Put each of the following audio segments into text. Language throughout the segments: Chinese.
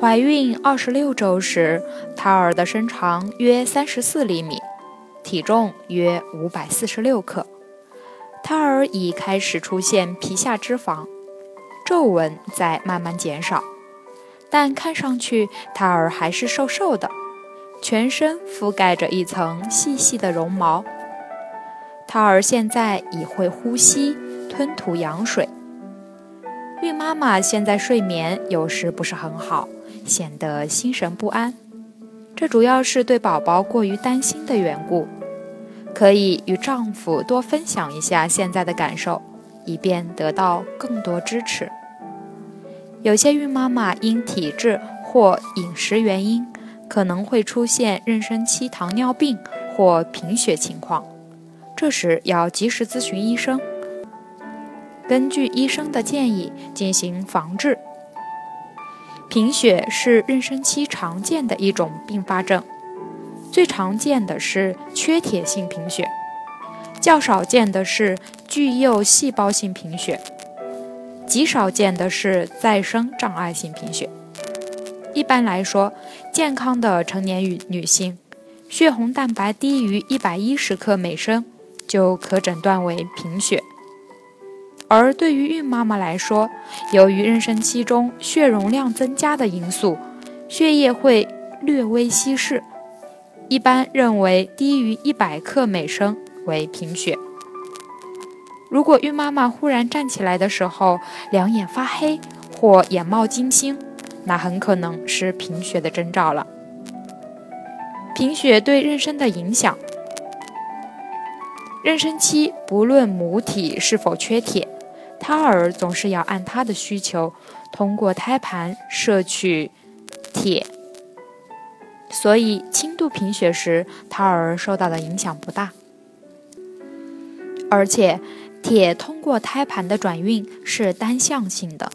怀孕二十六周时，胎儿的身长约三十四厘米，体重约五百四十六克，胎儿已开始出现皮下脂肪，皱纹在慢慢减少，但看上去胎儿还是瘦瘦的，全身覆盖着一层细细的绒毛。胎儿现在已会呼吸、吞吐羊水。孕妈妈现在睡眠有时不是很好。显得心神不安，这主要是对宝宝过于担心的缘故。可以与丈夫多分享一下现在的感受，以便得到更多支持。有些孕妈妈因体质或饮食原因，可能会出现妊娠期糖尿病或贫血情况，这时要及时咨询医生，根据医生的建议进行防治。贫血是妊娠期常见的一种并发症，最常见的是缺铁性贫血，较少见的是巨幼细胞性贫血，极少见的是再生障碍性贫血。一般来说，健康的成年女女性，血红蛋白低于一百一十克每升，就可诊断为贫血。而对于孕妈妈来说，由于妊娠期中血容量增加的因素，血液会略微稀释，一般认为低于一百克每升为贫血。如果孕妈妈忽然站起来的时候两眼发黑或眼冒金星，那很可能是贫血的征兆了。贫血对妊娠的影响，妊娠期不论母体是否缺铁。胎儿总是要按他的需求通过胎盘摄取铁，所以轻度贫血时，胎儿受到的影响不大。而且，铁通过胎盘的转运是单向性的，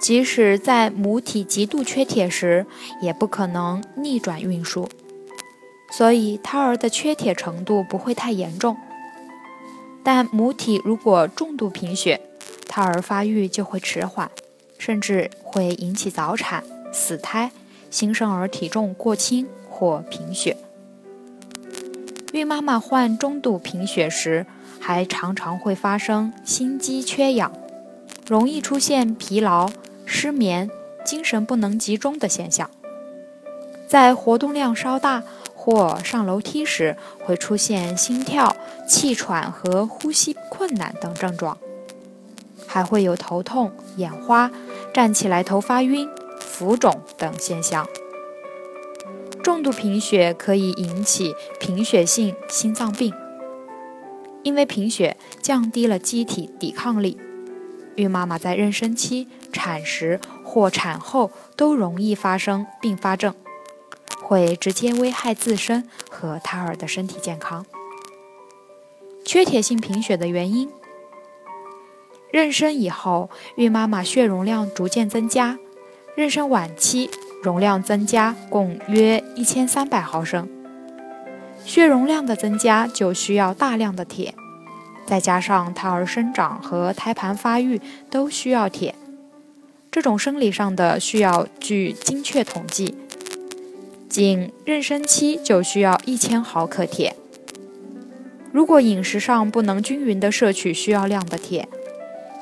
即使在母体极度缺铁时，也不可能逆转运输，所以胎儿的缺铁程度不会太严重。但母体如果重度贫血，胎儿发育就会迟缓，甚至会引起早产、死胎、新生儿体重过轻或贫血。孕妈妈患中度贫血时，还常常会发生心肌缺氧，容易出现疲劳、失眠、精神不能集中的现象。在活动量稍大。或上楼梯时会出现心跳、气喘和呼吸困难等症状，还会有头痛、眼花、站起来头发晕、浮肿等现象。重度贫血可以引起贫血性心脏病，因为贫血降低了机体抵抗力，孕妈妈在妊娠期、产时或产后都容易发生并发症。会直接危害自身和胎儿的身体健康。缺铁性贫血的原因：妊娠以后，孕妈妈血容量逐渐增加，妊娠晚期容量增加共约一千三百毫升。血容量的增加就需要大量的铁，再加上胎儿生长和胎盘发育都需要铁，这种生理上的需要据精确统计。仅妊娠期就需要一千毫克铁。如果饮食上不能均匀的摄取需要量的铁，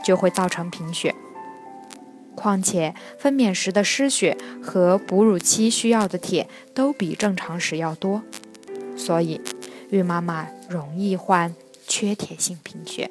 就会造成贫血。况且分娩时的失血和哺乳期需要的铁都比正常时要多，所以孕妈妈容易患缺铁性贫血。